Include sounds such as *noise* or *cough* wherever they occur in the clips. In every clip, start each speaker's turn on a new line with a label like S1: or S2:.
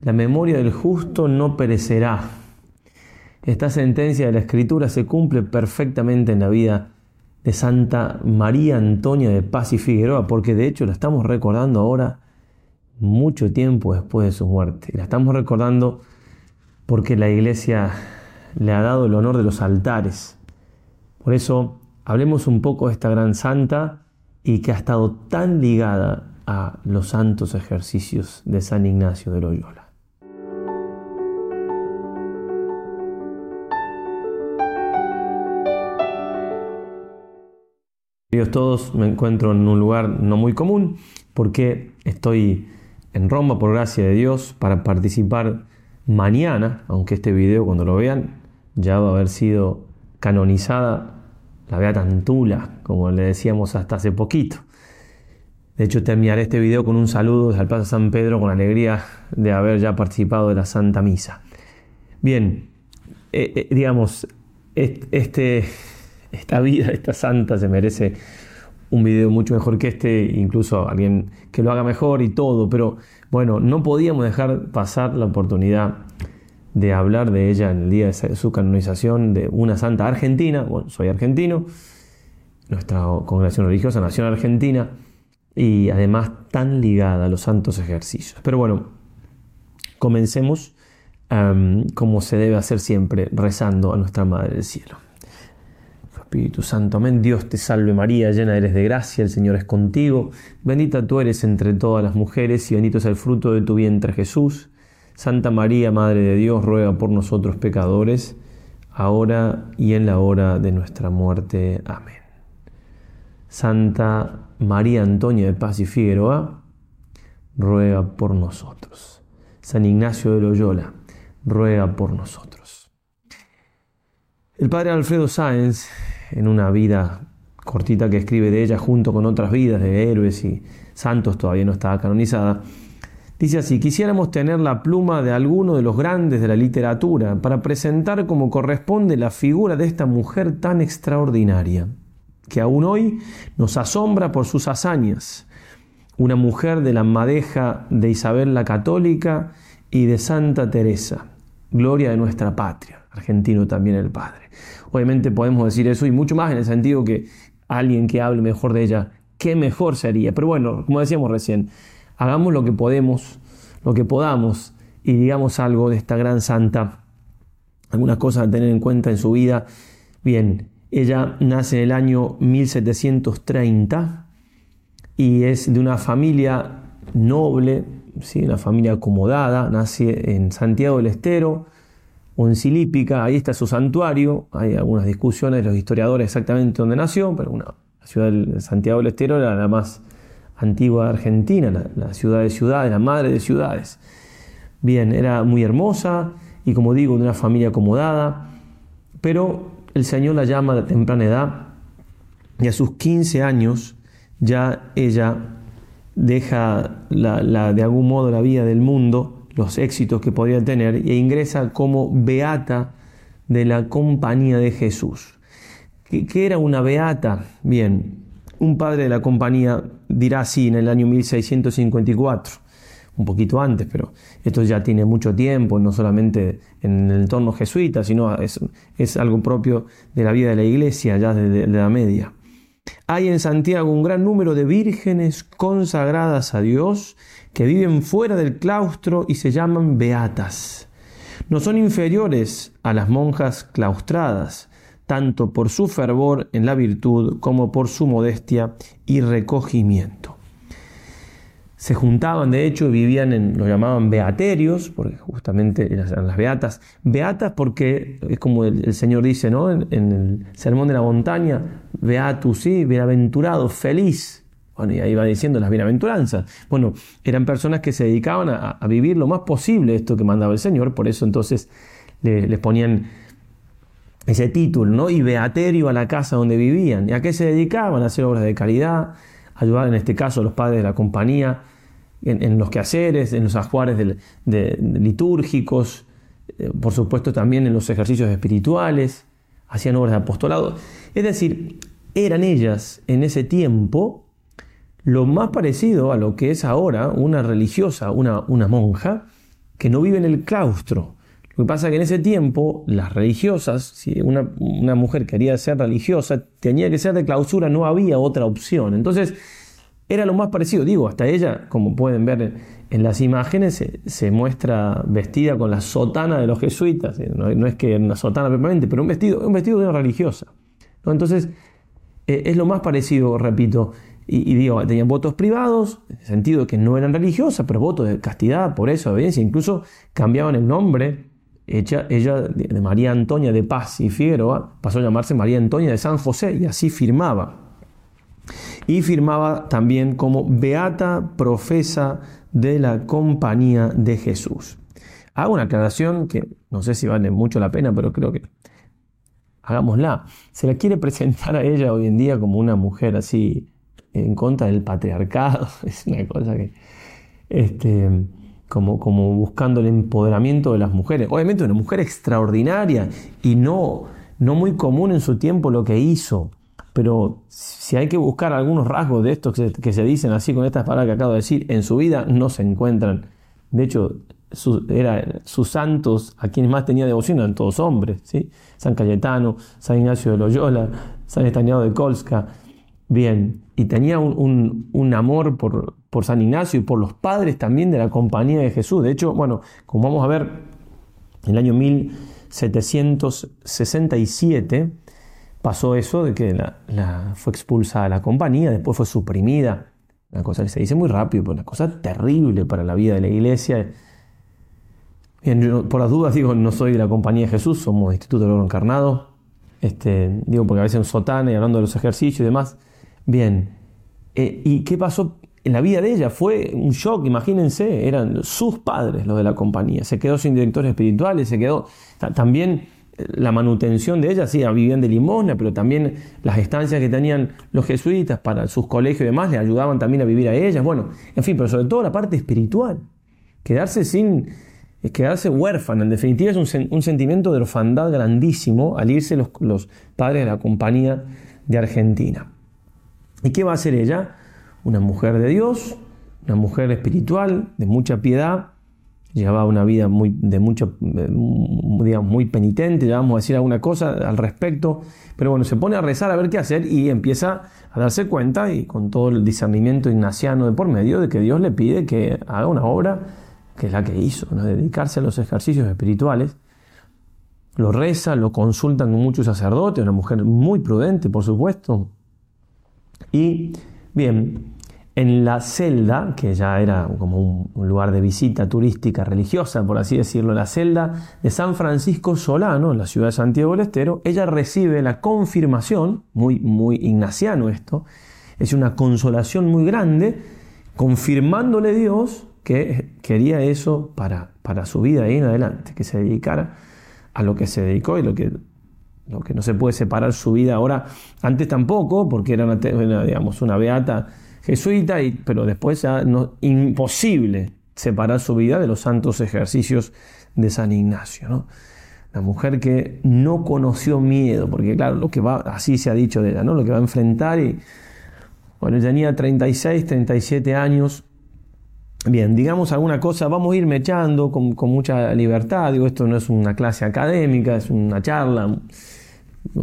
S1: La memoria del justo no perecerá. Esta sentencia de la Escritura se cumple perfectamente en la vida de Santa María Antonia de Paz y Figueroa, porque de hecho la estamos recordando ahora mucho tiempo después de su muerte. La estamos recordando porque la iglesia le ha dado el honor de los altares. Por eso hablemos un poco de esta gran santa y que ha estado tan ligada a los santos ejercicios de San Ignacio de Loyola. Queridos todos, me encuentro en un lugar no muy común porque estoy en Roma por gracia de Dios para participar mañana, aunque este video cuando lo vean ya va a haber sido canonizada la Beata tantula, como le decíamos hasta hace poquito. De hecho, terminaré este video con un saludo desde el Plaza San Pedro con alegría de haber ya participado de la Santa Misa. Bien, eh, eh, digamos, este, esta vida, esta santa se merece un video mucho mejor que este, incluso alguien que lo haga mejor y todo, pero bueno, no podíamos dejar pasar la oportunidad de hablar de ella en el día de su canonización de una santa argentina, bueno, soy argentino, nuestra congregación religiosa nación Argentina y además tan ligada a los santos ejercicios. Pero bueno, comencemos como se debe hacer siempre, rezando a nuestra Madre del Cielo. Espíritu Santo. Amén. Dios te salve María, llena eres de gracia, el Señor es contigo. Bendita tú eres entre todas las mujeres y bendito es el fruto de tu vientre Jesús. Santa María, Madre de Dios, ruega por nosotros pecadores, ahora y en la hora de nuestra muerte. Amén. Santa María Antonia de Paz y Figueroa, ruega por nosotros. San Ignacio de Loyola, ruega por nosotros. El padre Alfredo Sáenz en una vida cortita que escribe de ella junto con otras vidas de héroes y santos, todavía no estaba canonizada, dice así, quisiéramos tener la pluma de alguno de los grandes de la literatura para presentar como corresponde la figura de esta mujer tan extraordinaria, que aún hoy nos asombra por sus hazañas, una mujer de la madeja de Isabel la Católica y de Santa Teresa, gloria de nuestra patria argentino también el padre. Obviamente podemos decir eso y mucho más en el sentido que alguien que hable mejor de ella, qué mejor sería. Pero bueno, como decíamos recién, hagamos lo que podemos, lo que podamos y digamos algo de esta gran santa, algunas cosas a tener en cuenta en su vida. Bien, ella nace en el año 1730 y es de una familia noble, ¿sí? una familia acomodada, nace en Santiago del Estero, Silípica, ahí está su santuario, hay algunas discusiones de los historiadores exactamente dónde nació, pero una, la ciudad de Santiago del Estero era la más antigua de Argentina, la, ciudad de ciudades, la madre de ciudades. Bien, era muy hermosa y como digo, de una familia acomodada, pero el Señor la llama de temprana edad y a sus 15 años ya ella deja de algún modo la vida del mundo los éxitos que podía tener e ingresa como beata de la compañía de Jesús. ¿Qué, era una beata? Bien, un padre de la compañía dirá así en el año 1654, un poquito antes, pero esto ya tiene mucho tiempo, no solamente en el entorno jesuita, sino es, es algo propio de la vida de la iglesia ya desde la media. Hay en Santiago un gran número de vírgenes consagradas a Dios que viven fuera del claustro y se llaman beatas. No son inferiores a las monjas claustradas, tanto por su fervor en la virtud como por su modestia y recogimiento. Se juntaban, de hecho, y vivían en, lo llamaban beaterios, porque justamente eran las beatas. Beatas porque es como el, Señor dice, ¿no? En, en, el Sermón de la Montaña, beatus, sí, bienaventurado, feliz, bueno, y ahí va diciendo las bienaventuranzas. Bueno, eran personas que se dedicaban a, vivir lo más posible esto que mandaba el Señor, por eso entonces les ponían ese título, ¿no? Y beaterio a la casa donde vivían. ¿Y a qué se dedicaban? A hacer obras de caridad, ayudar en este caso a los padres de la compañía, en, los quehaceres, en los ajuares de, litúrgicos, eh, por supuesto también en los ejercicios espirituales, hacían obras de apostolado. Es decir, eran ellas en ese tiempo lo más parecido a lo que es ahora una religiosa, una, monja, que no vive en el claustro. Lo que pasa es que en ese tiempo las religiosas, si una, mujer quería ser religiosa, tenía que ser de clausura, no había otra opción. Entonces, era lo más parecido, digo, hasta ella, como pueden ver en las imágenes, se, muestra vestida con la sotana de los jesuitas, no, es que una sotana permanente, pero un vestido, un vestido de una religiosa. Entonces, eh, es lo más parecido, repito, y, digo, tenían votos privados, en el sentido de que no eran religiosas, pero votos de castidad, por eso, obediencia, incluso cambiaban el nombre. Ella, ella de María Antonia de Paz y Figueroa pasó a llamarse María Antonia de San José y así firmaba. Y firmaba también como Beata Profesa de la Compañía de Jesús. Hago una aclaración que no sé si vale mucho la pena, pero creo que hagámosla. Se la quiere presentar a ella hoy en día como una mujer así en contra del patriarcado, *laughs* es una cosa que, este, como, como buscando el empoderamiento de las mujeres. Obviamente una mujer extraordinaria y no, no muy común en su tiempo lo que hizo, pero si hay que buscar algunos rasgos de estos que se, dicen así con estas palabras que acabo de decir, en su vida no se encuentran. De hecho, sus santos, a quienes más tenía devoción, eran todos hombres. ¿sí? San Cayetano, San Ignacio de Loyola, San Estaniado de Kolska, Bien, y tenía un, amor por, San Ignacio y por los padres también de la compañía de Jesús. De hecho, bueno, como vamos a ver, en el año 1767 pasó eso de que la, fue expulsada la compañía, después fue suprimida. Una cosa que se dice muy rápido, pero una cosa terrible para la vida de la iglesia. Bien, por las dudas digo, no soy de la compañía de Jesús, somos Instituto del Oro Encarnado. Este, digo, porque a veces en sotana y hablando de los ejercicios y demás, Bien, eh, ¿y qué pasó en la vida de ella? Fue un shock, imagínense, eran sus padres los de la compañía, se quedó sin directores espirituales, se quedó también eh, la manutención de ella, sí, vivían de limosna, pero también las estancias que tenían los jesuitas para sus colegios y demás le ayudaban también a vivir a ellas, bueno, en fin, pero sobre todo la parte espiritual, quedarse sin, quedarse huérfana, en definitiva es un, sentimiento de orfandad grandísimo al irse los padres de la compañía de Argentina. ¿Y qué va a hacer ella? Una mujer de Dios, una mujer espiritual, de mucha piedad, llevaba una vida muy, de mucho, mm, digamos, muy penitente, ya vamos a decir alguna cosa al respecto, pero bueno, se pone a rezar a ver qué hacer y empieza a darse cuenta, y con todo el discernimiento ignaciano de por medio, de que Dios le pide que haga una obra que es la que hizo, ¿no? dedicarse a los ejercicios espirituales. Lo reza, lo consultan con muchos sacerdotes, una mujer muy prudente, por supuesto, y bien, en la celda, que ya era como un, lugar de visita turística religiosa, por así decirlo, la celda de San Francisco Solano, en la ciudad de Santiago del Estero, ella recibe la confirmación, muy, muy ignaciano esto, es una consolación muy grande, confirmándole Dios que quería eso para, para su vida ahí en adelante, que se dedicara a lo que se dedicó y lo que lo que no se puede separar su vida ahora, antes tampoco, porque era una, digamos, una beata jesuita, y, pero después ya no, imposible separar su vida de los santos ejercicios de San Ignacio. ¿no? La mujer que no conoció miedo, porque claro, lo que va, así se ha dicho de ella, ¿no? lo que va a enfrentar y... Bueno, tenía 36, 37 años. Bien, digamos alguna cosa, vamos a ir echando con, con, mucha libertad. Digo, esto no es una clase académica, es una charla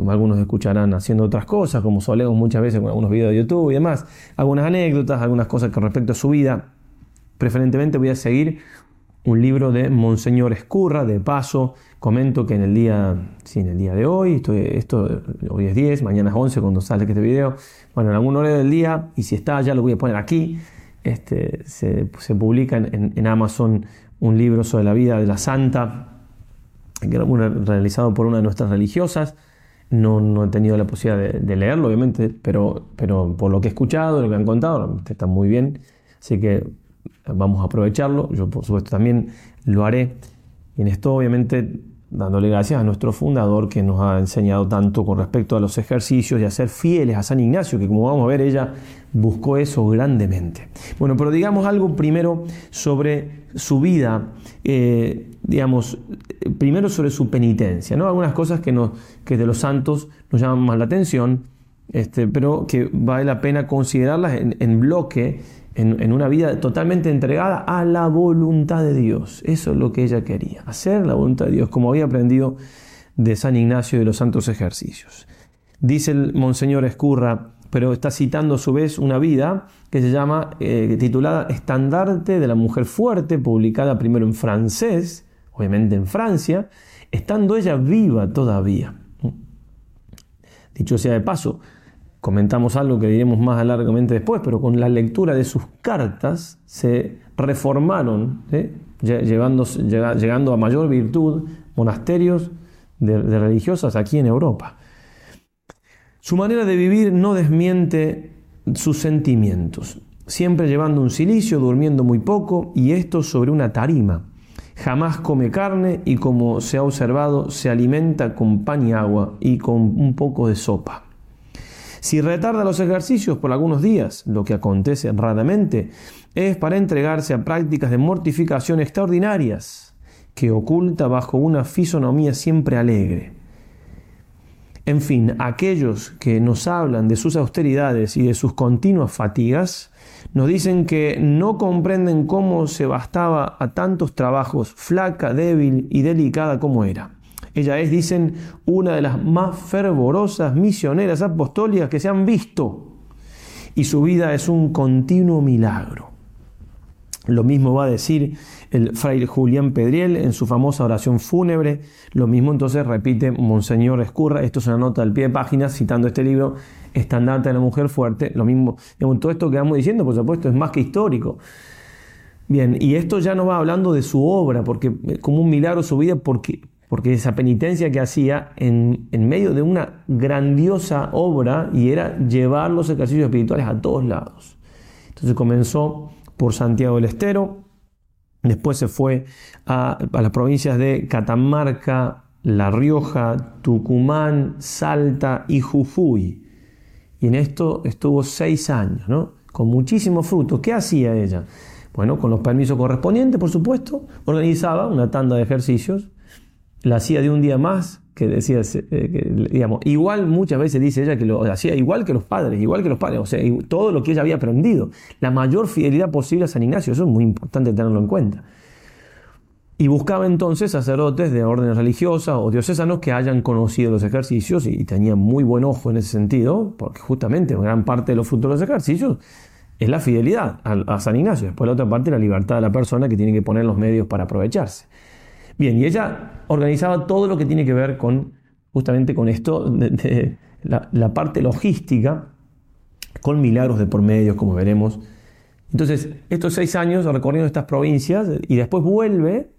S1: algunos escucharán haciendo otras cosas, como solemos muchas veces con algunos videos de YouTube y demás, algunas anécdotas, algunas cosas con respecto a su vida. Preferentemente voy a seguir un libro de Monseñor Escurra, de paso, comento que en el día, sí, en el día de hoy, estoy esto, hoy es 10, mañana es 11 cuando sale este video, bueno, en algún horario del día, y si está, ya lo voy a poner aquí, este, se, publica en, en Amazon un libro sobre la vida de la santa, realizado por una de nuestras religiosas, no, he tenido la posibilidad de, leerlo, obviamente, pero, pero por lo que he escuchado, lo que han contado, está muy bien. Así que vamos a aprovecharlo. Yo, por supuesto, también lo haré. Y en esto, obviamente, dándole gracias a nuestro fundador que nos ha enseñado tanto con respecto a los ejercicios y a ser fieles a San Ignacio, que como vamos a ver, ella buscó eso grandemente. Bueno, pero digamos algo primero sobre su vida. Eh, digamos, eh, primero sobre su penitencia, ¿no? Algunas cosas que, de los santos nos llaman más la atención, este, pero que vale la pena considerarlas en, bloque, en, una vida totalmente entregada a la voluntad de Dios. Eso es lo que ella quería, hacer la voluntad de Dios, como había aprendido de San Ignacio de los Santos Ejercicios. Dice el Monseñor Escurra, pero está citando a su vez una vida que se llama, eh, titulada Estandarte de la Mujer Fuerte, publicada primero en francés, obviamente en Francia, estando ella viva todavía. Dicho sea de paso, comentamos algo que diremos más largamente después, pero con la lectura de sus cartas se reformaron, llegando a mayor virtud monasterios de, religiosas aquí en Europa. Su manera de vivir no desmiente sus sentimientos, siempre llevando un silicio, durmiendo muy poco y esto sobre una tarima Jamás come carne y como se ha observado, se alimenta con pan y agua y con un poco de sopa. Si retarda los ejercicios por algunos días, lo que acontece raramente, es para entregarse a prácticas de mortificación extraordinarias que oculta bajo una fisonomía siempre alegre. En fin, aquellos que nos hablan de sus austeridades y de sus continuas fatigas, nos dicen que no comprenden cómo se bastaba a tantos trabajos, flaca, débil y delicada como era. Ella es, dicen, una de las más fervorosas misioneras apostólicas que se han visto. Y su vida es un continuo milagro. Lo mismo va a decir el fraile Julián Pedriel en su famosa oración fúnebre. Lo mismo entonces repite Monseñor Escurra. Esto es una nota al pie de página citando este libro estandarte de la mujer fuerte, lo mismo, todo esto que vamos diciendo, por supuesto, es más que histórico. Bien, y esto ya nos va hablando de su obra, porque eh, como un milagro su vida, porque, porque esa penitencia que hacía en, medio de una grandiosa obra y era llevar los ejercicios espirituales a todos lados. Entonces comenzó por Santiago del Estero, después se fue a, a las provincias de Catamarca, La Rioja, Tucumán, Salta y Jujuy y en esto estuvo seis años, ¿no? Con muchísimo fruto. ¿Qué hacía ella? Bueno, con los permisos correspondientes, por supuesto, organizaba una tanda de ejercicios, la hacía de un día más, que decía, eh, digamos, igual muchas veces dice ella que lo hacía igual que los padres, igual que los padres, o sea, todo lo que ella había aprendido, la mayor fidelidad posible a San Ignacio, eso es muy importante tenerlo en cuenta. Y buscaba entonces sacerdotes de orden religiosas o diocesanos que hayan conocido los ejercicios y, tenían muy buen ojo en ese sentido, porque justamente gran parte de los frutos de los ejercicios es la fidelidad a, San Ignacio. Después la otra parte la libertad de la persona que tiene que poner los medios para aprovecharse. Bien, y ella organizaba todo lo que tiene que ver con justamente con esto, de, la, la parte logística, con milagros de por medio, como veremos. Entonces, estos seis años recorriendo estas provincias y después vuelve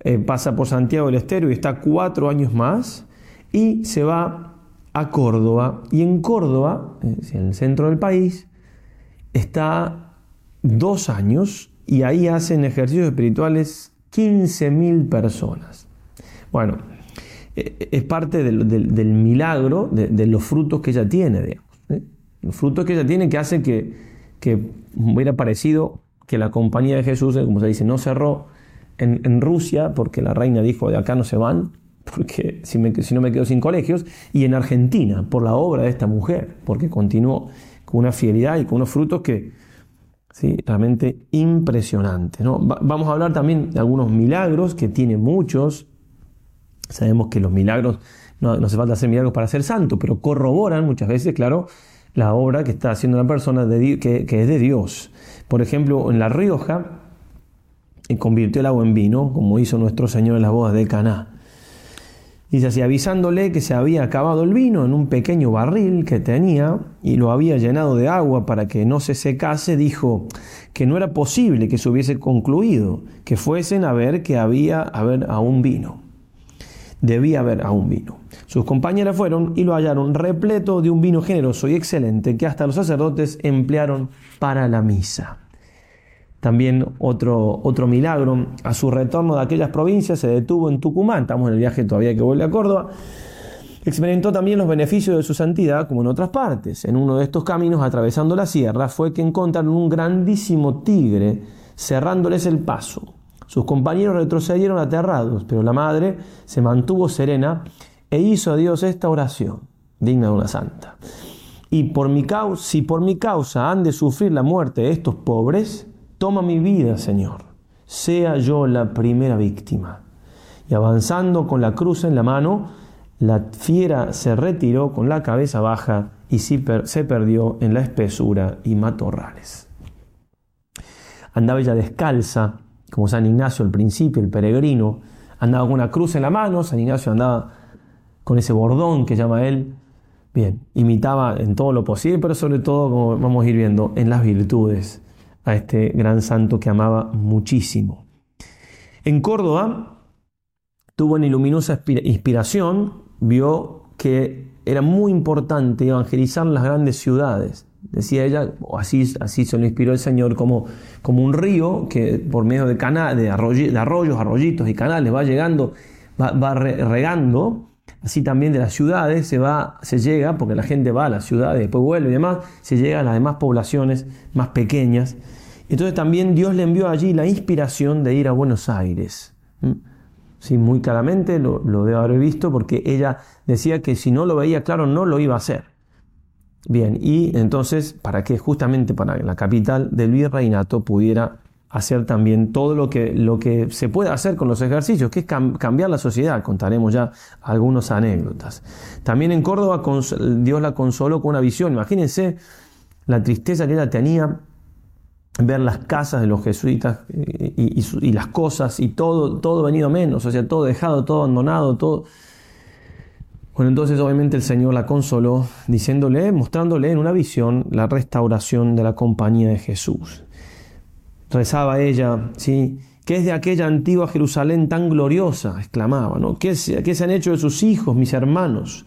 S1: eh, pasa por Santiago del Estero y está cuatro años más, y se va a Córdoba. Y en Córdoba, en el centro del país, está dos años y ahí hacen ejercicios espirituales 15.000 personas. Bueno, eh, eh, es parte del, milagro, de, los frutos que ella tiene, digamos. Los frutos que ella tiene que hacen que, que hubiera parecido que la compañía de Jesús, como se dice, no cerró, en, Rusia, porque la reina dijo, de acá no se van, porque si, no me quedo sin colegios, y en Argentina, por la obra de esta mujer, porque continuó con una fidelidad y con unos frutos que, ¿sí? realmente impresionante. ¿no? vamos a hablar también de algunos milagros, que tiene muchos. Sabemos que los milagros, no, hace falta hacer milagros para ser santo, pero corroboran muchas veces, claro, la obra que está haciendo una persona que, es de Dios. Por ejemplo, en La Rioja, y convirtió el agua en vino, como hizo nuestro Señor en las bodas de Caná. Dice así, avisándole que se había acabado el vino en un pequeño barril que tenía y lo había llenado de agua para que no se secase, dijo que no era posible que se hubiese concluido, que fuesen a ver que había haber aún vino. Debía haber aún vino. Sus compañeras fueron y lo hallaron repleto de un vino generoso y excelente que hasta los sacerdotes emplearon para la misa también otro, otro milagro. A su retorno de aquellas provincias se detuvo en Tucumán, estamos en el viaje todavía que vuelve a Córdoba. Experimentó también los beneficios de su santidad como en otras partes. En uno de estos caminos, atravesando la sierra, fue que encontraron un grandísimo tigre cerrándoles el paso. Sus compañeros retrocedieron aterrados, pero la madre se mantuvo serena e hizo a Dios esta oración, digna de una santa. Y por mi causa, si por mi causa han de sufrir la muerte de estos pobres, Toma mi vida, Señor, sea yo la primera víctima. Y avanzando con la cruz en la mano, la fiera se retiró con la cabeza baja y se perdió en la espesura y matorrales. Andaba ella descalza, como San Ignacio al principio, el peregrino, andaba con una cruz en la mano, San Ignacio andaba con ese bordón que llama él, bien, imitaba en todo lo posible, pero sobre todo, como vamos a ir viendo, en las virtudes a este gran santo que amaba muchísimo. En Córdoba tuvo una iluminosa inspiración, vio que era muy importante evangelizar las grandes ciudades. Decía ella, oh, así, así se lo inspiró el Señor, como, como un río que por medio de, de, arroyos, arroyitos y canales va llegando, va, regando así también de las ciudades se va se llega porque la gente va a las ciudades después vuelve y demás se llega a las demás poblaciones más pequeñas entonces también Dios le envió allí la inspiración de ir a Buenos Aires. Sí, muy claramente lo, lo debo haber visto porque ella decía que si no lo veía claro no lo iba a hacer. Bien, y entonces, ¿para qué? Justamente para que la capital del virreinato pudiera hacer también todo lo que, se puede hacer con los ejercicios, que es cambiar la sociedad. Contaremos ya algunas anécdotas. También en Córdoba Dios la consoló con una visión. Imagínense la tristeza que ella tenía ver las casas de los jesuitas eh, y, las cosas y todo, todo venido menos, o sea, todo dejado, todo abandonado, todo... Bueno, entonces obviamente el Señor la consoló diciéndole, mostrándole en una visión la restauración de la compañía de Jesús. Rezaba ella, ¿sí? ¿Qué es de aquella antigua Jerusalén tan gloriosa? exclamaba, ¿no? ¿Qué, ¿Qué se han hecho de sus hijos, mis hermanos?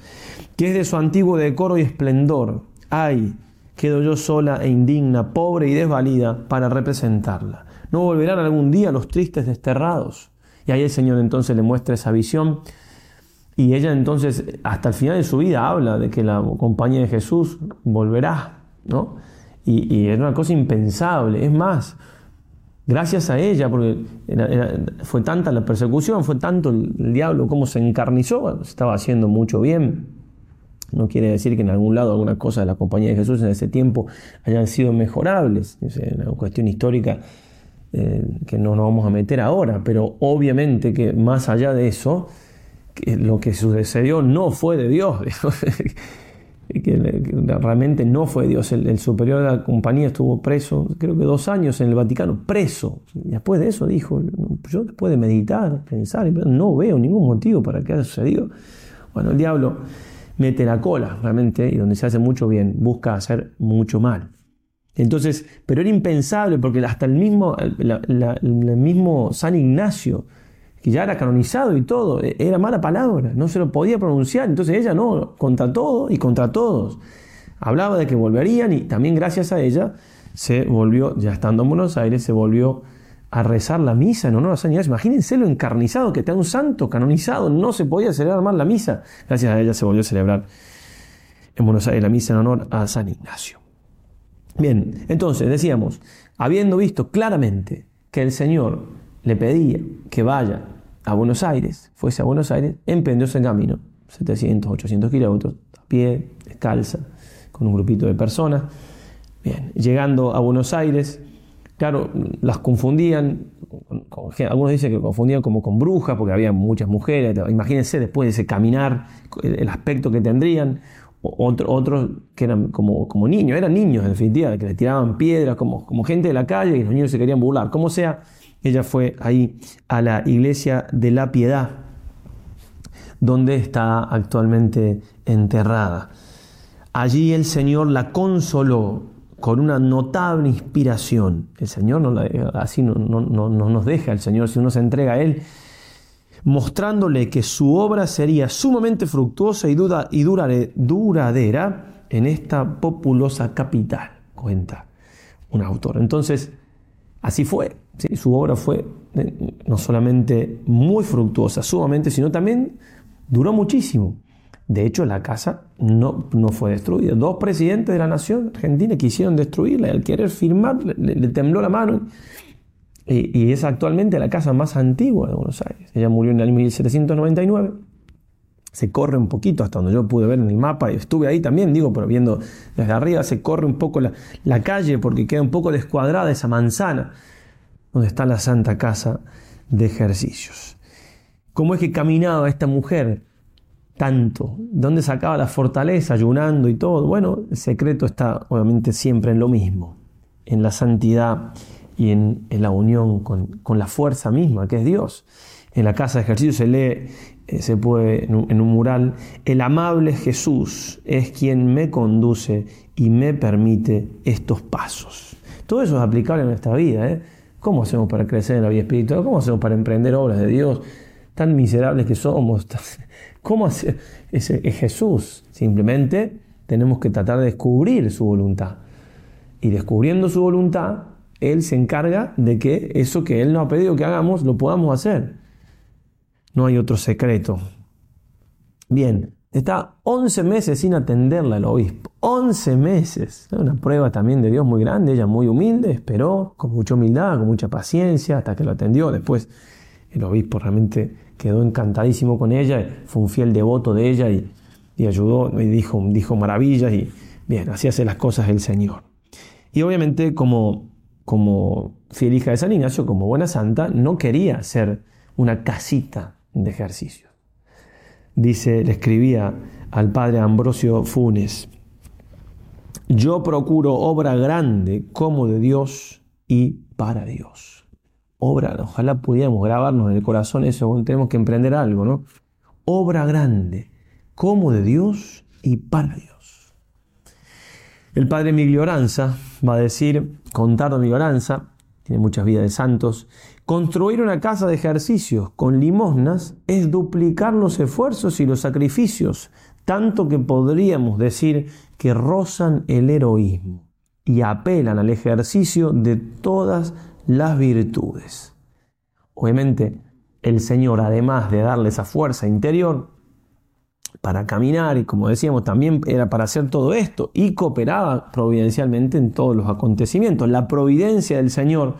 S1: ¿Qué es de su antiguo decoro y esplendor? ¡Ay! quedo yo sola e indigna, pobre y desvalida para representarla. No volverán algún día los tristes desterrados. Y ahí el Señor entonces le muestra esa visión. Y ella entonces, hasta el final de su vida, habla de que la compañía de Jesús volverá, ¿no? Y, era una cosa impensable. Es más, gracias a ella, porque fue tanta la persecución, fue tanto el, el diablo como se encarnizó, estaba haciendo mucho bien no quiere decir que en algún lado alguna cosa de la compañía de Jesús en ese tiempo hayan sido mejorables. Es una cuestión histórica eh, que no nos vamos a meter ahora, pero obviamente que más allá de eso, que lo que sucedió no fue de Dios. *laughs* que realmente no fue Dios. El, superior de la compañía estuvo preso, creo que dos años en el Vaticano, preso. Y después de eso dijo, yo después de meditar, pensar, no veo ningún motivo para que haya sucedido. Bueno, el diablo mete la cola realmente y donde se hace mucho bien busca hacer mucho mal. Entonces, pero era impensable porque hasta el mismo, el mismo San Ignacio, que ya era canonizado y todo, e, era mala palabra, no se lo podía pronunciar, entonces ella no, contra todo y contra todos. Hablaba de que volverían y también gracias a ella se volvió, ya estando en Buenos Aires, se volvió a rezar la misa en honor a San Ignacio. Imagínense lo encarnizado que está un santo canonizado. No se podía celebrar más la misa. Gracias a ella se volvió a celebrar en Buenos Aires la misa en honor a San Ignacio. Bien, entonces decíamos, habiendo visto claramente que el Señor le pedía que vaya a Buenos Aires, fuese a Buenos Aires, emprendió ese camino, 700, 800 kilómetros, a pie, descalza, con un grupito de personas. Bien, llegando a Buenos Aires, Claro, las confundían, algunos dicen que confundían como con brujas, porque había muchas mujeres, imagínense después de ese caminar, el, aspecto que tendrían, otros que eran como, como niños, eran niños en definitiva, que le tiraban piedras, como, como gente de la calle, y los niños se querían burlar, como sea, ella fue ahí a la iglesia de la piedad, donde está actualmente enterrada. Allí el Señor la consoló con una notable inspiración. El Señor no así no, nos deja, el Señor, si uno se entrega a Él, mostrándole que su obra sería sumamente fructuosa y, duda, y duradera en esta populosa capital, cuenta un autor. Entonces, así fue. Su obra fue eh, no solamente muy fructuosa, sumamente, sino también duró muchísimo. De hecho, la casa no, no fue destruida. Dos presidentes de la nación argentina quisieron destruirla y al querer firmar le, tembló la mano. Y, es actualmente la casa más antigua de Buenos Aires. Ella murió en el año 1799. Se corre un poquito hasta donde yo pude ver en el mapa, y estuve ahí también, digo, pero viendo desde arriba, se corre un poco la, la calle porque queda un poco descuadrada esa manzana donde está la Santa Casa de Ejercicios. ¿Cómo es que caminaba esta mujer? tanto? ¿Dónde sacaba la fortaleza ayunando y todo? Bueno, el secreto está obviamente siempre en lo mismo, en la santidad y en, la unión con, la fuerza misma que es Dios. En la casa de ejercicio se lee, eh, se puede en un, mural, el amable Jesús es quien me conduce y me permite estos pasos. Todo eso es aplicable en nuestra vida. ¿eh? ¿Cómo hacemos para crecer en la vida espiritual? ¿Cómo hacemos para emprender obras de Dios? tan miserables que somos. *laughs* ¿Cómo hacer? Es, Jesús. Simplemente tenemos que tratar de descubrir su voluntad. Y descubriendo su voluntad, Él se encarga de que eso que Él nos ha pedido que hagamos, lo podamos hacer. No hay otro secreto. Bien, está 11 meses sin atenderla el obispo. 11 meses. Una prueba también de Dios muy grande. Ella muy humilde, esperó con mucha humildad, con mucha paciencia, hasta que lo atendió. Después el obispo realmente quedó encantadísimo con ella, fue un fiel devoto de ella y, ayudó y dijo, dijo maravillas y bien, así hace las cosas el Señor. Y obviamente como, como fiel hija de San Ignacio, como buena santa, no quería ser una casita de ejercicio. Dice, le escribía al padre Ambrosio Funes, yo procuro obra grande como de Dios y para Dios ojalá pudiéramos grabarnos en el corazón eso, tenemos que emprender algo, ¿no? Obra grande, como de Dios y para Dios. El padre Miglioranza va a decir, contardo Miglioranza, tiene muchas vidas de santos, construir una casa de ejercicios con limosnas es duplicar los esfuerzos y los sacrificios, tanto que podríamos decir que rozan el heroísmo y apelan al ejercicio de todas las virtudes. Obviamente, el Señor, además de darle esa fuerza interior para caminar, y como decíamos, también era para hacer todo esto, y cooperaba providencialmente en todos los acontecimientos. La providencia del Señor,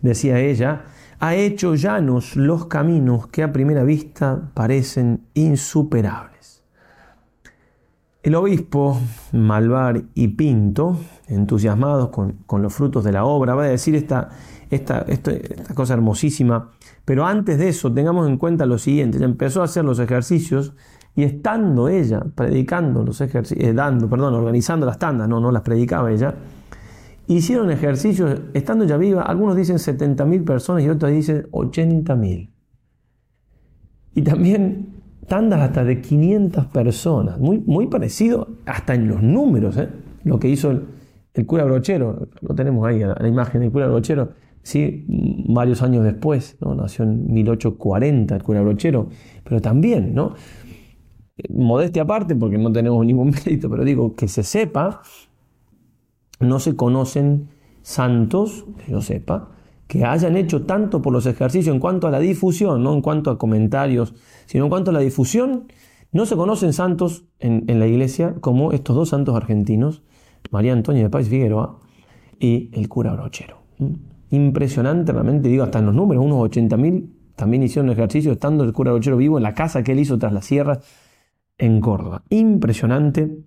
S1: decía ella, ha hecho llanos los caminos que a primera vista parecen insuperables. El obispo Malvar y Pinto, entusiasmados con, los frutos de la obra, va a decir esta, cosa hermosísima, pero antes de eso tengamos en cuenta lo siguiente, ella empezó a hacer los ejercicios y estando ella predicando los ejercicios, eh, dando, perdón, organizando las tandas, no, no las predicaba ella, hicieron ejercicios, estando ella viva, algunos dicen 70.000 personas y otros dicen 80.000. Y también tandas hasta de 500 personas, muy, muy parecido hasta en los números, ¿eh? lo que hizo el, cura Brochero, lo tenemos ahí, la, la imagen del cura Brochero, ¿sí? varios años después, ¿no? nació en 1840 el cura Brochero, pero también, ¿no? modestia aparte, porque no tenemos ningún *laughs* mérito, pero digo que se sepa, no se conocen santos, que yo sepa, que hayan hecho tanto por los ejercicios en cuanto a la difusión, no en cuanto a comentarios, sino en cuanto a la difusión, no se conocen santos en, la iglesia como estos dos santos argentinos, María Antonia de País Figueroa y el cura Brochero. ¿Mm? Impresionante realmente, digo, hasta en los números, unos 80.000 también hicieron ejercicio estando el cura Brochero vivo en la casa que él hizo tras las sierras en Córdoba. Impresionante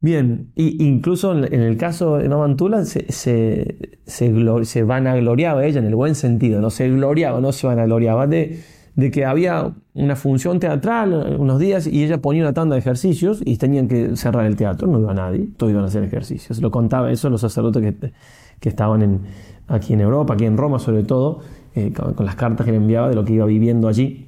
S1: Bien, incluso en el caso de Novantula se, se, se, vanagloriaba ella en el buen sentido, no se gloriaba, no se vanagloriaba de, de que había una función teatral unos días y ella ponía una tanda de ejercicios y tenían que cerrar el teatro, no iba nadie, todos iban a hacer ejercicios. Lo contaba eso los sacerdotes que, que estaban en, aquí en Europa, aquí en Roma sobre todo, eh, con las cartas que le enviaba de lo que iba viviendo allí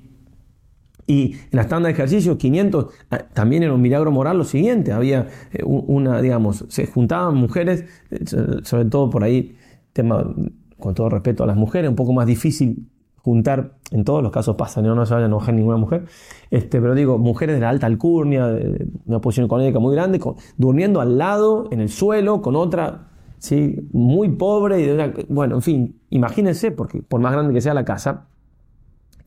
S1: y en la tanda de ejercicio, 500, ah, también era un milagro moral lo siguiente. Había eh, una, digamos, se juntaban mujeres, eh, sobre todo por ahí, tema con todo respeto a las mujeres, un poco más difícil juntar, en todos los casos pasa, no, se vaya a enojar ninguna mujer, este, pero digo, mujeres de la alta alcurnia, de una posición económica muy grande, durmiendo al lado, en el suelo, con otra, ¿sí? muy pobre, bueno, en fin, imagínense, porque por más grande que sea la casa,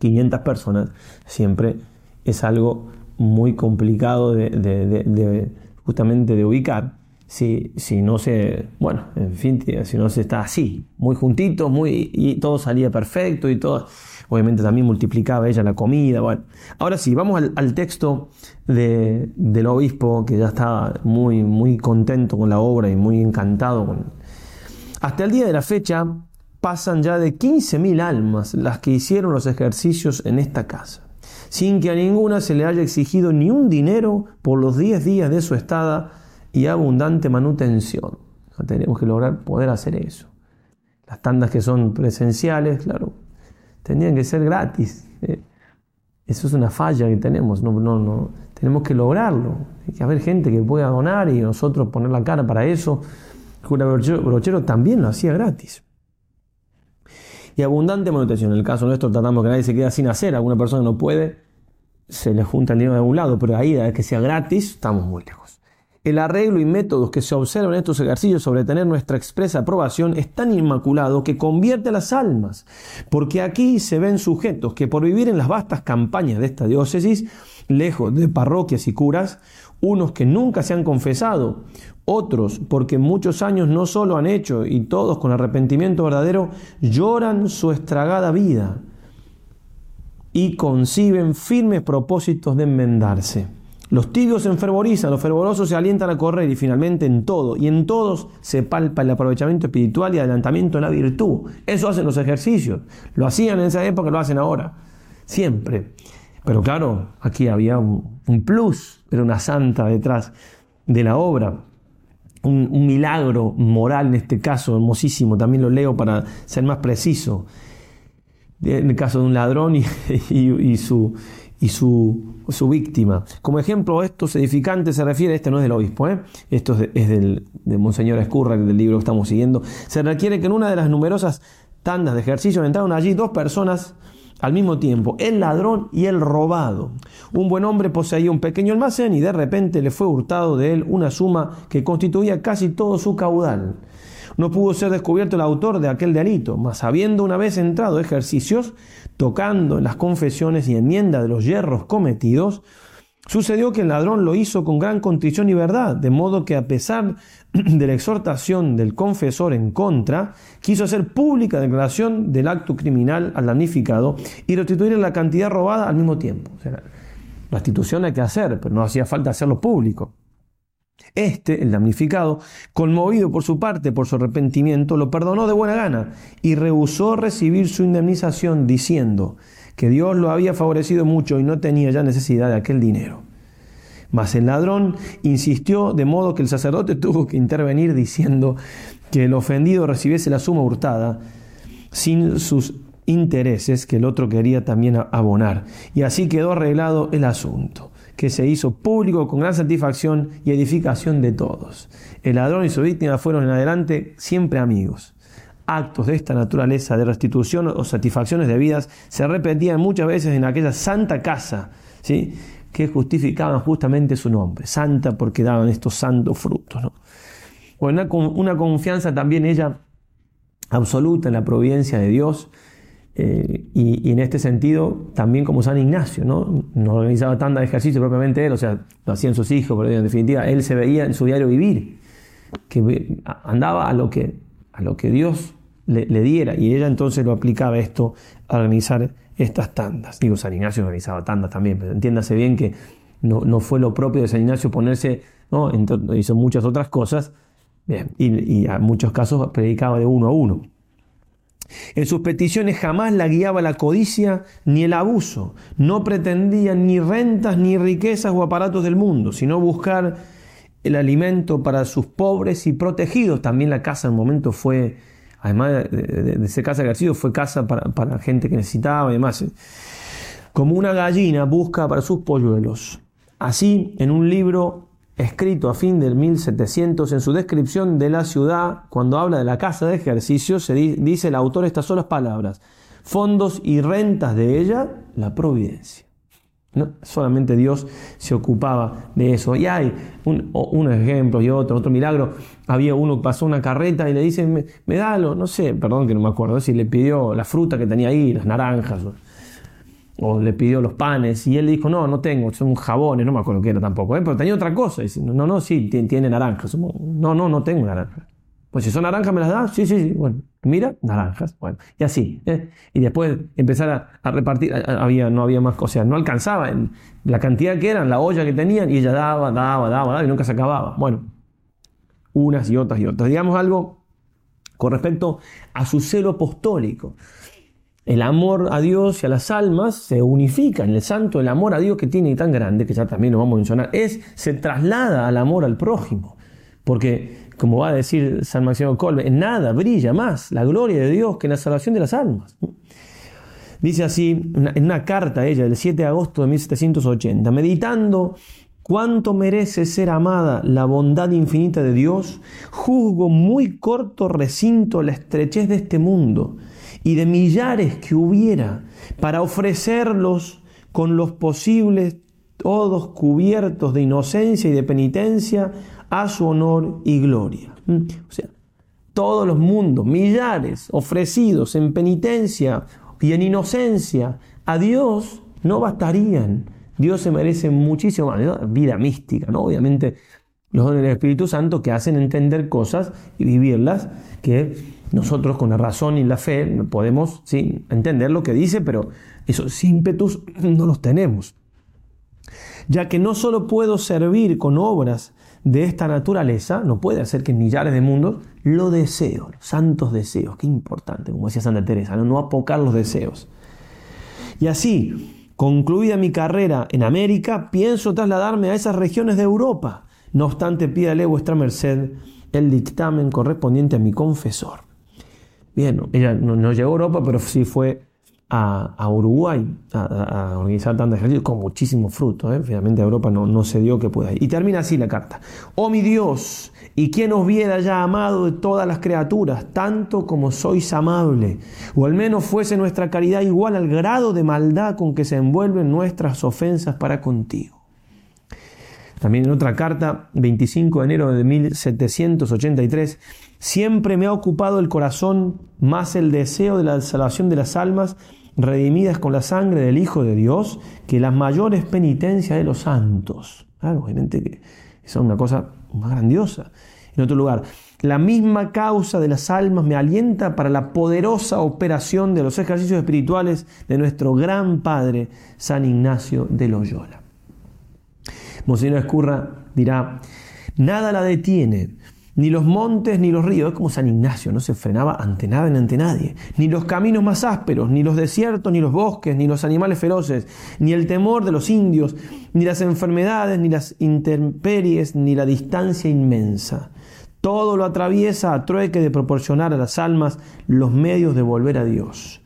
S1: 500 personas, siempre es algo muy complicado de, justamente de ubicar. Si, si, no se, bueno, en fin, si no se está así, muy juntito, muy, y todo salía perfecto y todo. Obviamente también multiplicaba ella la comida. Bueno. Ahora sí, vamos al, texto del obispo que ya estaba muy, muy contento con la obra y muy encantado. Con... Hasta el día de la fecha, pasan ya de 15.000 almas las que hicieron los ejercicios en esta casa, sin que a ninguna se le haya exigido ni un dinero por los 10 días de su estada y abundante manutención. tenemos que lograr poder hacer eso. Las tandas que son presenciales, claro, tenían que ser gratis. ¿eh? eso es una falla que tenemos, no, no, no. tenemos que lograrlo. Hay que haber gente que pueda donar y nosotros poner la cara para eso. Jura Brochero también lo hacía gratis y abundante manutención. En el caso nuestro tratamos que nadie se quede sin hacer, alguna persona no puede, se le junta el dinero de algún lado, pero ahí, a que sea gratis, estamos muy lejos. El arreglo y métodos que se observan en estos ejercicios sobre tener nuestra expresa aprobación es tan inmaculado que convierte a las almas, porque aquí se ven sujetos que por vivir en las vastas campañas de esta diócesis, lejos de parroquias y curas, unos que nunca se han confesado, otros porque muchos años no solo han hecho, y todos con arrepentimiento verdadero, lloran su estragada vida y conciben firmes propósitos de enmendarse. Los tibios se enfervorizan, los fervorosos se alientan a correr y finalmente en todo y en todos se palpa el aprovechamiento espiritual y adelantamiento en la virtud. Eso hacen los ejercicios. Lo hacían en esa época, lo hacen ahora. Siempre. Pero claro, aquí había un, plus, era una santa detrás de la obra. Un, milagro moral en este caso, hermosísimo, también lo leo para ser más preciso. En el caso de un ladrón y, *laughs* su, víctima. Como ejemplo, esto estos edificantes se refiere, este no es del obispo, ¿eh? esto es, de, del, Monseñor Escurra, del libro que estamos siguiendo. Se requiere que en una de las numerosas tandas de ejercicio entraron allí dos personas al mismo tiempo el ladrón y el robado. Un buen hombre poseía un pequeño almacén y de repente le fue hurtado de él una suma que constituía casi todo su caudal. No pudo ser descubierto el autor de aquel delito, mas habiendo una vez entrado ejercicios, tocando en las confesiones y enmienda de los yerros cometidos, Sucedió que el ladrón lo hizo con gran contrición y verdad, de modo que a pesar *clears throat* de la exhortación del confesor en contra, quiso hacer pública declaración del acto criminal al damnificado y restituirle la cantidad robada al mismo tiempo. O la hay que hacer, pero no hacía falta hacerlo público. Este, el damnificado, conmovido por su parte, por su arrepentimiento, lo perdonó de buena gana y rehusó recibir su indemnización diciendo que Dios lo había favorecido mucho y no tenía ya necesidad de aquel dinero. Mas el ladrón insistió de modo que el sacerdote tuvo que intervenir diciendo que el ofendido recibiese la suma hurtada sin sus intereses que el otro quería también abonar. Y así quedó arreglado el asunto, que se hizo público con gran satisfacción y edificación de todos. El ladrón y su víctima fueron en adelante siempre amigos. Actos de esta naturaleza de restitución o satisfacciones debidas se repetían muchas veces en aquella santa casa, ¿sí? que justificaban justamente su nombre, santa porque daban estos santos frutos. ¿no? Bueno, una, confianza también ella absoluta en la providencia de Dios eh, y, en este sentido también como San Ignacio, ¿no? organizaba tanta ejercicio propiamente él, o sea, lo hacían sus hijos, pero en definitiva él se veía en su diario vivir, que andaba a lo que, a lo que Dios le, le diera y ella entonces lo aplicaba esto a organizar estas tandas. Digo, San Ignacio organizaba tandas también, pero entiéndase bien que no, fue lo propio de San Ignacio ponerse, ¿no? hizo muchas otras cosas y, y en muchos casos predicaba de uno a uno. En sus peticiones jamás la guiaba la codicia ni el abuso. No pretendía ni rentas, ni riquezas o aparatos del mundo, sino buscar el alimento para sus pobres y protegidos. También la casa en un momento fue además de, ser casa de ejercicio, fue casa para, la gente que necesitaba y demás. Como una gallina busca para sus polluelos. Así, en un libro escrito a fin del 1700, en su descripción de la ciudad, cuando habla de la casa de ejercicio, se dice el autor estas solas palabras. Fondos y rentas de ella, la providencia solamente Dios se ocupaba de eso. Y hay unos ejemplos y otro, otro milagro. Había uno que pasó una carreta y le dice, me, da lo, no sé, perdón que no me acuerdo, si le pidió la fruta que tenía ahí, las naranjas, o, le pidió los panes, y él le dijo, no, no tengo, son jabones, no me acuerdo qué era tampoco, ¿eh? pero tenía otra cosa. Y dice, no, no, sí, tiene, tiene naranjas. No, no, no tengo naranjas. Pues si son naranjas, ¿me las da? Sí, sí, sí, bueno. Mira, naranjas. Bueno, y así. ¿eh? Y después empezar a, repartir. Había, no había más, o sea, no alcanzaba en la cantidad que eran, la olla que tenían, y ella daba, daba, daba, daba, y nunca se acababa. Bueno, unas y otras y otras. Digamos algo con respecto a su celo apostólico. El amor a Dios y a las almas se unifica en el santo, el amor a Dios que tiene y tan grande, que ya también lo vamos a mencionar, es, se traslada al amor al prójimo. Porque como va a decir San Máximo Colbe, en nada brilla más la gloria de Dios que en la salvación de las almas. Dice así, en una carta ella del 7 de agosto de 1780, meditando cuánto merece ser amada la bondad infinita de Dios, juzgo muy corto recinto la estrechez de este mundo y de millares que hubiera para ofrecerlos con los posibles todos cubiertos de inocencia y de penitencia a su honor y gloria. Mm. O sea, todos los mundos, millares ofrecidos en penitencia y en inocencia a Dios no bastarían. Dios se merece muchísimo Vida mística, ¿no? Obviamente, los dones del Espíritu Santo que hacen entender cosas y vivirlas que nosotros con la razón y la fe podemos sí, entender lo que dice, pero esos ímpetus no los tenemos. Ya que no solo puedo servir con obras de esta naturaleza, no puede hacer que en millares de mundos lo deseo, los santos deseos, qué importante, como decía Santa Teresa, no, apocar los deseos. Y así, concluida mi carrera en América, pienso trasladarme a esas regiones de Europa. No obstante, pídale vuestra merced el dictamen correspondiente a mi confesor. Bien, ella no, no llegó a Europa, pero sí fue a, Uruguay a, organizar tantos ejercicios con muchísimo fruto. ¿eh? Finalmente Europa no, no se dio que pueda ir. Y termina así la carta. Oh mi Dios, y quien os viera ya amado de todas las criaturas, tanto como sois amable, o al menos fuese nuestra caridad igual al grado de maldad con que se envuelven nuestras ofensas para contigo. También en otra carta, 25 de enero de 1783, siempre me ha ocupado el corazón más el deseo de la salvación de las almas redimidas con la sangre del Hijo de Dios, que las mayores penitencias de los santos. obviamente que es una cosa más grandiosa. En otro lugar, la misma causa de las almas me alienta para la poderosa operación de los ejercicios espirituales de nuestro gran Padre, San Ignacio de Loyola. Monseñor Escurra dirá, nada la detiene, ni los montes ni los ríos, es como San Ignacio, no se frenaba ante nada ni ante nadie. Ni los caminos más ásperos, ni los desiertos, ni los bosques, ni los animales feroces, ni el temor de los indios, ni las enfermedades, ni las intemperies, ni la distancia inmensa. Todo lo atraviesa a trueque de proporcionar a las almas los medios de volver a Dios.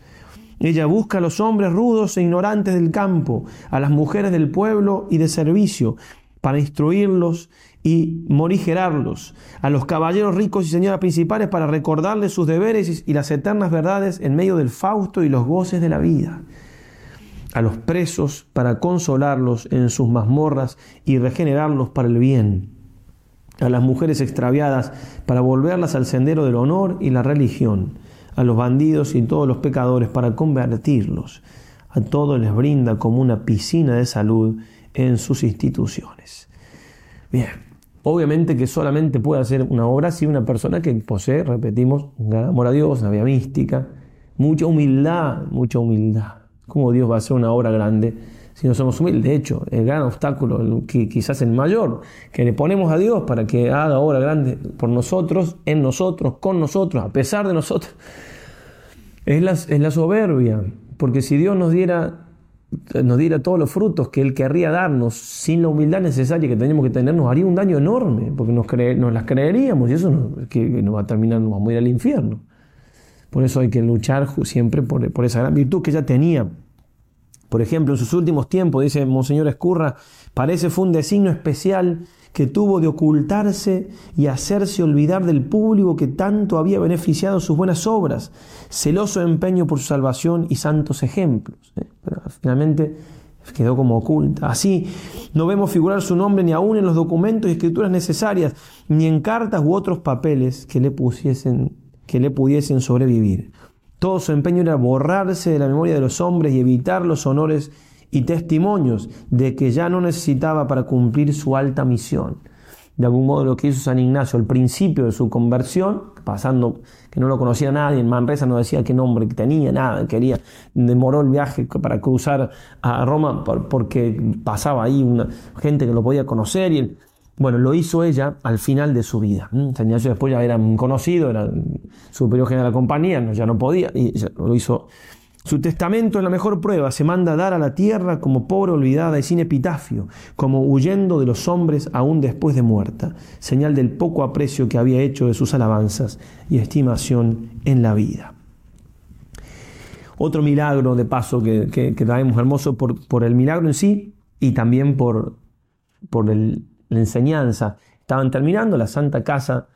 S1: Ella busca a los hombres rudos e ignorantes del campo, a las mujeres del pueblo y de servicio, para instruirlos y morigerarlos, a los caballeros ricos y señoras principales para recordarles sus deberes y las eternas verdades en medio del fausto y los goces de la vida, a los presos para consolarlos en sus mazmorras y regenerarlos para el bien, a las mujeres extraviadas para volverlas al sendero del honor y la religión, a los bandidos y todos los pecadores para convertirlos. A todos les brinda como una piscina de salud en sus instituciones. Bien, Obviamente que solamente puede hacer una obra si una persona que posee, repetimos, un gran amor a Dios, una vía mística, mucha humildad, mucha humildad. ¿Cómo Dios va a hacer una obra grande si no somos humildes? De hecho, el gran obstáculo, quizás el mayor, que le ponemos a Dios para que haga obra grande por nosotros, en nosotros, con nosotros, a pesar de nosotros, es es la soberbia. Porque si Dios nos diera nos diera todos los frutos que Él querría darnos sin la humildad necesaria que tenemos que tener, nos haría un daño enorme, porque nos, nos las creeríamos y eso nos, que, nos va a terminar, nos va a morir al infierno. Por eso hay que luchar siempre por, por esa gran virtud que ella tenía. Por ejemplo, en sus últimos tiempos, dice Monseñor Escurra, parece fue un designio especial que tuvo de ocultarse y hacerse olvidar del público que tanto había beneficiado sus buenas obras, celoso empeño por su salvación y santos ejemplos. ¿eh? Pero finalmente quedó como oculta. Así no vemos figurar su nombre ni aún en los documentos y escrituras necesarias, ni en cartas u otros papeles que le, pusiesen, que le pudiesen sobrevivir. Todo su empeño era borrarse de la memoria de los hombres y evitar los honores y testimonios de que ya no necesitaba para cumplir su alta misión. De algún modo lo que hizo San Ignacio al principio de su conversión, pasando que no lo conocía nadie, en Manresa no decía qué nombre tenía, nada, quería, demoró el viaje para cruzar a Roma porque pasaba ahí una gente que lo podía conocer y él bueno, lo hizo ella al final de su vida. Mm, San después ya era conocido, era superior general de la compañía, ya no podía, y lo hizo. Su testamento es la mejor prueba, se manda a dar a la tierra como pobre olvidada y sin epitafio, como huyendo de los hombres aún después de muerta, señal del poco aprecio que había hecho de sus alabanzas y estimación en la vida. Otro milagro de paso que, traemos hermoso por, por el milagro en sí y también por, por el la enseñanza. Estaban terminando la Santa Casa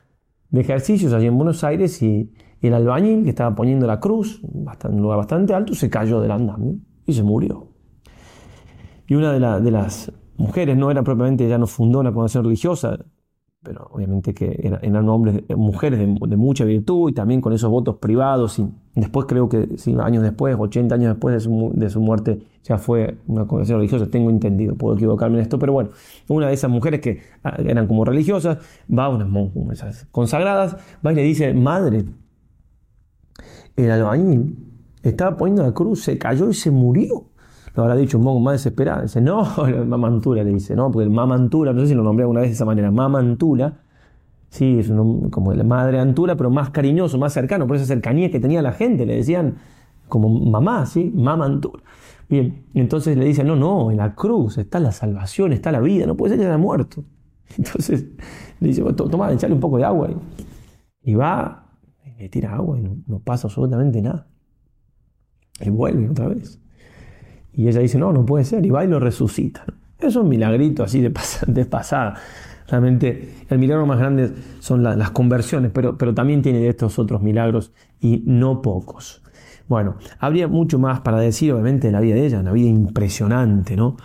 S1: de Ejercicios allí en Buenos Aires y, el albañil que estaba poniendo la cruz, en un lugar bastante alto, se cayó del andamio y se murió. Y una de, las mujeres, no era propiamente, ya no fundó una congregación religiosa, pero obviamente que eran, eran hombres, eh, mujeres de, mucha virtud y también con esos votos privados Después creo que años después, 80 años después de su, muerte, ya fue una conversión religiosa, tengo entendido, puedo equivocarme en esto, pero bueno, una de esas mujeres que ah, eran como religiosas, va a unas monjas consagradas, va y le dice, madre, el albañil estaba poniendo la cruz, se cayó y se murió. Lo habrá dicho un mongo más desesperado. Dice, no, *laughs* Mamantula le dice, no, porque el Mamantula, no sé si lo nombré alguna vez de esa manera, Mamantula Sí, es como la madre Antura, pero más cariñoso, más cercano, por esa cercanía que tenía la gente. Le decían como mamá, ¿sí? Mamá Antura. Bien, entonces le dice, no, no, en la cruz está la salvación, está la vida, no puede ser que haya muerto. *laughs* Entonces le dice, toma, echale un poco de agua. Y, va, le tira agua y no, pasa absolutamente nada. Y vuelve otra vez. Y ella dice, no, no puede ser. Y va y lo resucita. Es un milagrito así de, *laughs* de pasada. Realmente el milagro más grande son las conversiones, pero, pero también tiene estos otros milagros y no pocos. Bueno, habría mucho más para decir, obviamente, de la vida de ella, una vida impresionante, ¿no?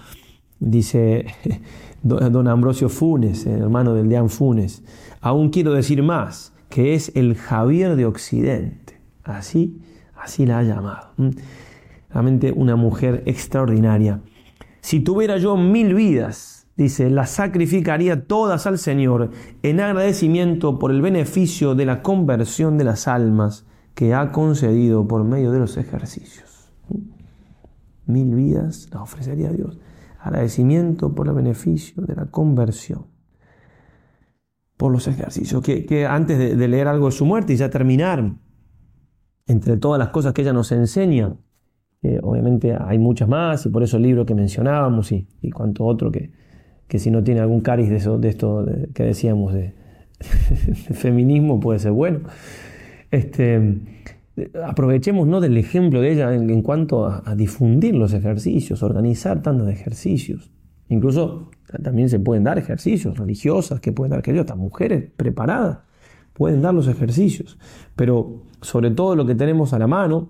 S1: Dice *laughs* don Ambrosio Funes, hermano del Deán Funes, aún quiero decir más, que es el Javier de Occidente. Así, así la ha llamado. Realmente una mujer extraordinaria. Si tuviera yo mil vidas, dice, las sacrificaría todas al Señor en agradecimiento por el beneficio de la conversión de las almas que ha concedido por medio de los ejercicios. Mil vidas las ofrecería a Dios. Agradecimiento por el beneficio de la conversión. Por los ejercicios. Que, antes de, leer algo de su muerte y ya terminar, entre todas las cosas que ella nos enseña, obviamente hay muchas más y por eso el libro que mencionábamos y, y cuanto otro que, que si no tiene algún cariz de, de esto que decíamos *laughs* de, feminismo puede ser bueno. Este, aprovechemos ¿no? del ejemplo de ella en, cuanto a, difundir los ejercicios, organizar tantos ejercicios. Incluso también se pueden dar ejercicios religiosas que pueden dar que estas mujeres preparadas pueden dar los ejercicios, pero sobre todo lo que tenemos a la mano,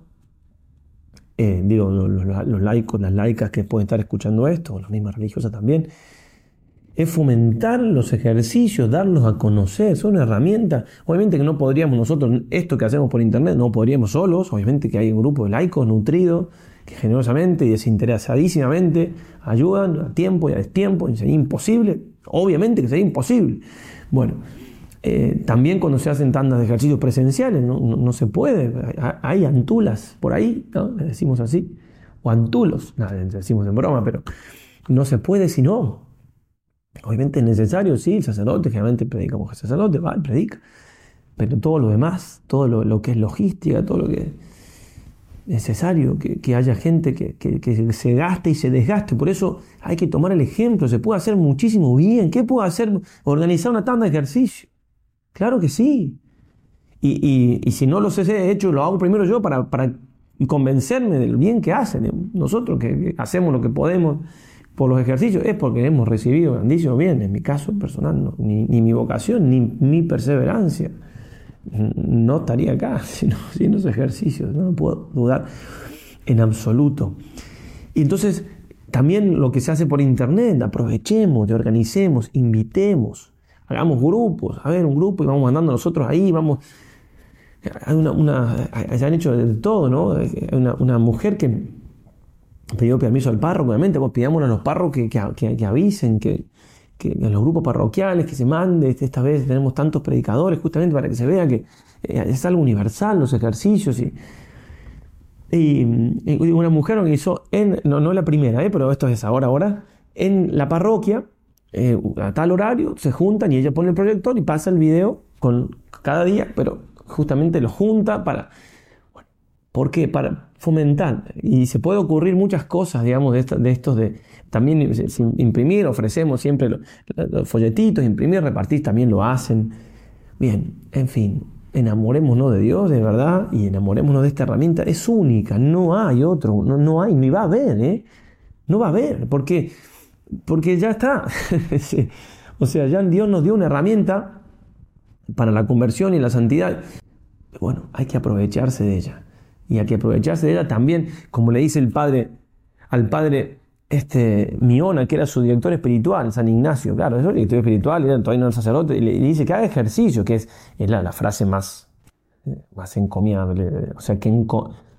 S1: eh, digo, los, los, laicos, las laicas que pueden estar escuchando esto, las mismas religiosas también, es fomentar los ejercicios, darlos a conocer, una herramienta... Obviamente que no podríamos nosotros, esto que hacemos por internet, no podríamos solos, obviamente que hay un grupo de laicos nutridos que generosamente y desinteresadísimamente ayudan a tiempo y a destiempo, y sería imposible, obviamente que sería imposible. Bueno, eh, también cuando se hacen tandas de ejercicios presenciales, no, se puede, hay antulas por ahí, Le decimos así, o antulos, nada, decimos en broma, pero no se puede si no, Obviamente es necesario, sí, el sacerdote, generalmente predica sacerdote, va, predica. Pero todo lo demás, todo lo, que es logística, todo lo que es necesario, que, haya gente que, se gaste y se desgaste. Por eso hay que tomar el ejemplo, se puede hacer muchísimo bien. ¿Qué puedo hacer? Organizar una tanda de ejercicio. Claro que sí. Y, si no los he hecho, lo hago primero yo para, para convencerme del bien que hacen. Nosotros que hacemos lo que podemos por los ejercicios es porque hemos recibido grandísimos bien... En mi caso personal, ni, mi vocación, ni mi perseverancia. No estaría acá sino, sin los ejercicios, no puedo dudar en absoluto. Y entonces, también lo que se hace por internet, aprovechemos, organicemos, invitemos, hagamos grupos, a ver, un grupo y vamos mandando nosotros ahí, vamos. Hay una, se han hecho de todo, ¿no? Hay una, una mujer que Pidió permiso al párroco, obviamente, pues pidámosle a los párrocos que, avisen, que, a los grupos parroquiales, que se mande, este, esta vez tenemos tantos predicadores, justamente para que se vea que eh, es algo universal los ejercicios. Y, y, una mujer hizo en, no, no la primera, eh, pero esto es ahora, ahora, en la parroquia, eh, a tal horario, se juntan y ella pone el proyector y pasa el video con cada día, pero justamente lo junta para ¿Por qué? Para fomentar. Y se puede ocurrir muchas cosas, digamos, de, estos de... también eh, imprimir, ofrecemos siempre los, folletitos, imprimir, repartir, también lo hacen. Bien, en fin, enamorémonos de Dios de verdad y enamorémonos de esta herramienta. Es única, no hay otro, no, hay, ni va a haber, ¿eh? No va a haber, porque, porque ya está. *laughs* o sea, ya Dios nos dio una herramienta para la conversión y la santidad. Bueno, hay que aprovecharse de ella y a que aprovecharse de ella también, como le dice el padre, al padre este, Miona, que era su director espiritual, San Ignacio, claro, es director espiritual, era todavía no el sacerdote, y le, dice que haga ejercicio, que es, es la, frase más, eh, más encomiable, o sea, que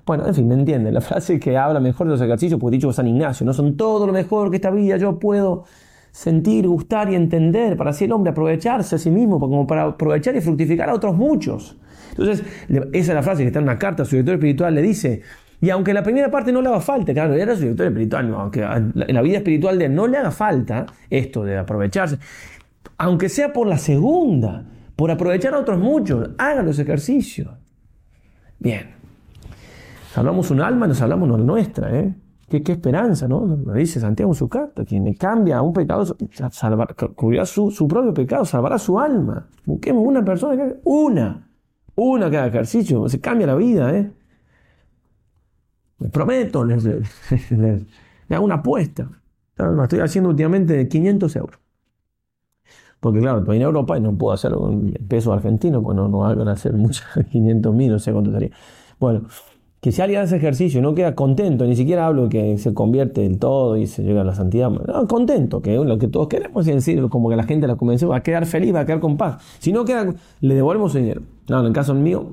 S1: bueno, en fin, me entiende la frase que habla mejor de los ejercicios, pues dicho San Ignacio, no son todo lo mejor que esta vida yo puedo sentir, gustar y entender, para así el hombre aprovecharse a sí mismo, como para aprovechar y fructificar a otros muchos. Entonces, esa es la frase que está en una carta, su director espiritual le dice, y aunque la primera parte no le haga falta, claro, era su director espiritual, aunque en la vida espiritual de no le haga falta esto de aprovecharse, aunque sea por la segunda, por aprovechar a otros muchos, haga los ejercicios. Bien. Salvamos un alma, nos hablamos la nuestra, ¿eh? Qué, esperanza, ¿no? Lo dice Santiago en su carta, quien cambia un pecado, salvar, cubrirá su, propio pecado, salvará su alma. Busquemos una persona, que, una, una cada ejercicio, se cambia la vida, ¿eh? Les prometo, les, hago una apuesta. estoy haciendo últimamente 500 euros. Porque claro, estoy en Europa y no puedo hacerlo con peso argentino cuando pues no, hagan hacer muchas, *laughs* 500 mil, no sé cuánto sería. Bueno, que si alguien hace ejercicio y no queda contento, ni siquiera hablo que se convierte en todo y se llega a la santidad, no, contento, que lo que todos queremos es decir, como que la gente la convenció, va a quedar feliz, va a quedar con paz. Si no queda, le devolvemos su dinero. No, en el caso mío,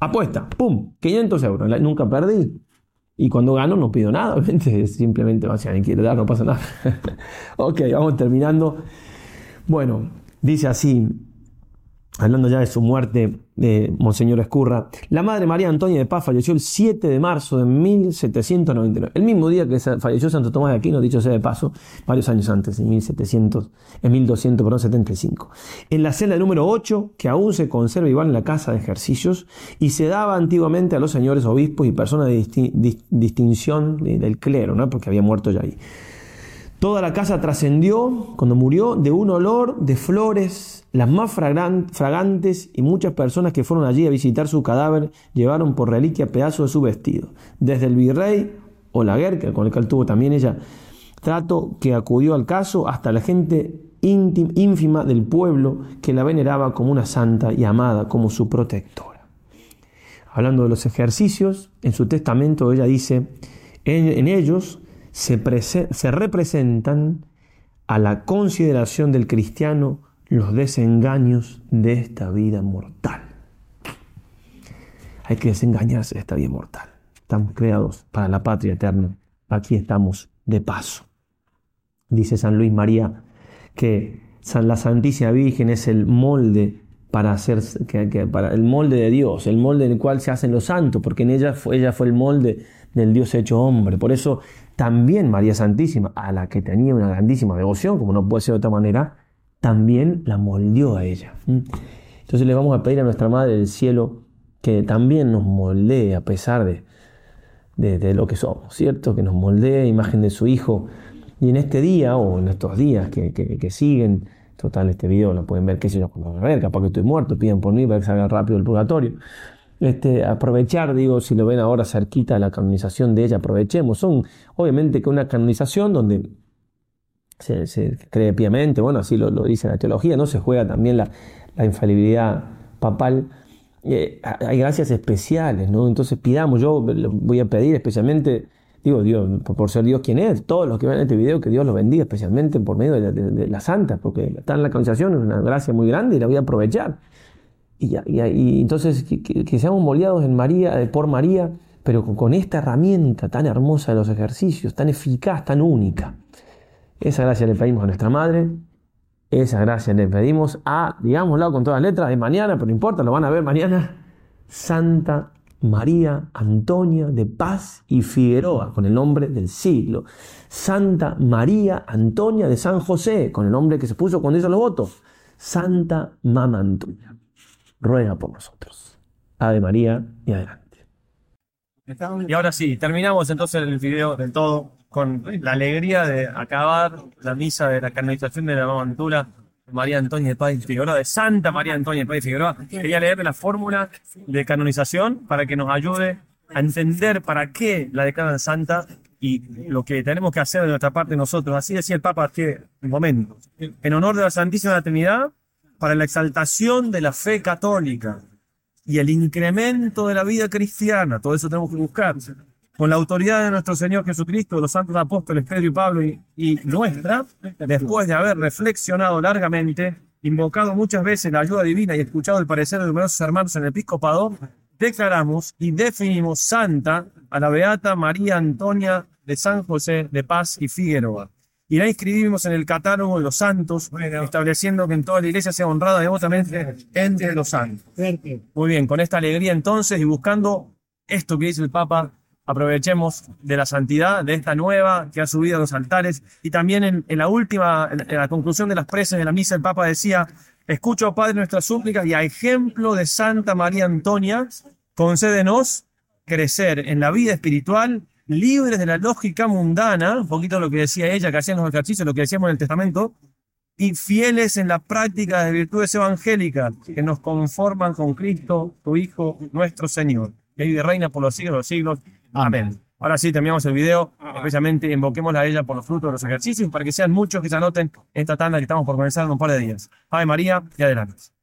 S1: apuesta, pum, 500 euros, nunca perdí. Y cuando gano no pido nada, *laughs* va simplemente, ser, y quiere dar, no pasa nada. *laughs* ok, vamos terminando. Bueno, dice así, hablando ya de su muerte de eh, Monseñor Escurra, la madre María Antonia de Paz falleció el 7 de marzo de 1799, el mismo día que falleció Santo Tomás de Aquino, dicho sea de paso, varios años antes, en 1700, en En la celda número 8, que aún se conserva igual en la casa de ejercicios, y se daba antiguamente a los señores obispos y personas de distinción eh, del clero, ¿no? porque había muerto ya ahí. Toda la casa trascendió, cuando murió, de un olor de flores, las más fragantes, y muchas personas que fueron allí a visitar su cadáver llevaron por reliquia pedazos de su vestido. Desde el virrey Olaguer, con el que tuvo también ella trato, que acudió al caso, hasta la gente ínfima del pueblo que la veneraba como una santa y amada como su protectora. Hablando de los ejercicios, en su testamento ella dice, en ellos se, representan a la consideración del cristiano los desengaños de esta vida mortal. Hay que desengañarse de esta vida mortal. Estamos creados para la patria eterna. Aquí estamos de paso. Dice San Luis María que la Santísima Virgen es el molde para hacer que, para el molde de Dios, el molde en el cual se hacen los santos, porque en ella ella fue el molde del Dios hecho hombre. Por eso también María Santísima, a la que tenía una grandísima devoción, como no puede ser de otra manera, también la moldeó a ella. ¿Mm? Entonces le vamos a pedir a nuestra Madre del Cielo que también nos moldee a pesar de, de, lo que somos, ¿cierto? Que nos moldee imagen de su Hijo. Y en este día o en estos días que, siguen, total, este video lo pueden ver, qué sé yo, cuando me ver, capaz que estoy muerto, piden por mí para que salga rápido el purgatorio este, aprovechar, digo, si lo ven ahora cerquita la canonización de ella, aprovechemos. Son, obviamente, que una canonización donde se, cree piamente, bueno, así lo, dice la teología, ¿no? Se juega también la, infalibilidad papal. Eh, hay gracias especiales, ¿no? Entonces pidamos, yo voy a pedir especialmente, digo, Dios, por ser Dios quien es, todos los que ven este video, que Dios los bendiga, especialmente por medio de la, de, Santa, porque está en la canonización, es una gracia muy grande y la voy a aprovechar. Y, entonces que, seamos moldeados en María, eh, por María, pero con, esta herramienta tan hermosa de los ejercicios, tan eficaz, tan única. Esa gracia le pedimos a nuestra Madre, esa gracia le pedimos a, digámoslo con todas las letras, de mañana, pero no importa, lo van a ver mañana, Santa María Antonia de Paz y Figueroa, con el nombre del siglo. Santa María Antonia de San José, con el nombre que se puso cuando hizo los votos. Santa Mama Antonia ruega por nosotros. Ave María y adelante.
S2: Y ahora sí, terminamos entonces el video del todo con la alegría de acabar la misa de la canonización de la de María Antonia de Páez Figueroa, de Santa María Antonia de Páez Figueroa. Quería leer la fórmula de canonización para que nos ayude a entender para qué la declaran santa y lo que tenemos que hacer de nuestra parte nosotros. Así decía el Papa hace un momento. En honor de la Santísima Trinidad, para la exaltación de la fe católica y el incremento de la vida cristiana, todo eso tenemos que buscar, con la autoridad de nuestro Señor Jesucristo, de los santos apóstoles Pedro y Pablo y, y nuestra, después de haber reflexionado largamente, invocado muchas veces la ayuda divina y escuchado el parecer de numerosos hermanos en el episcopado, declaramos y definimos santa a la Beata María Antonia de San José de Paz y Figueroa y la inscribimos en el catálogo de los santos, estableciendo que en toda la iglesia sea honrada devotamente entre los santos. Muy bien, con esta alegría entonces y buscando esto que dice el Papa, aprovechemos de la santidad, de esta nueva que ha subido a los altares. Y también en, la última, en, la conclusión de las preces de la misa, el Papa decía, escucho, Padre, nuestras Súplica y a ejemplo de Santa María Antonia, concédenos crecer en la vida espiritual libres de la lógica mundana, un poquito lo que decía ella, que hacían los ejercicios, lo que decíamos en el Testamento, y fieles en la práctica de virtudes evangélicas que nos conforman con Cristo, tu Hijo, nuestro Señor, que vive reina por los siglos de los siglos. Amén. Ahora sí, terminamos el video. Especialmente invoquemos a ella por los frutos de los ejercicios para que sean muchos que se anoten esta tanda que estamos por comenzar en un par de días. Ave María y adelante.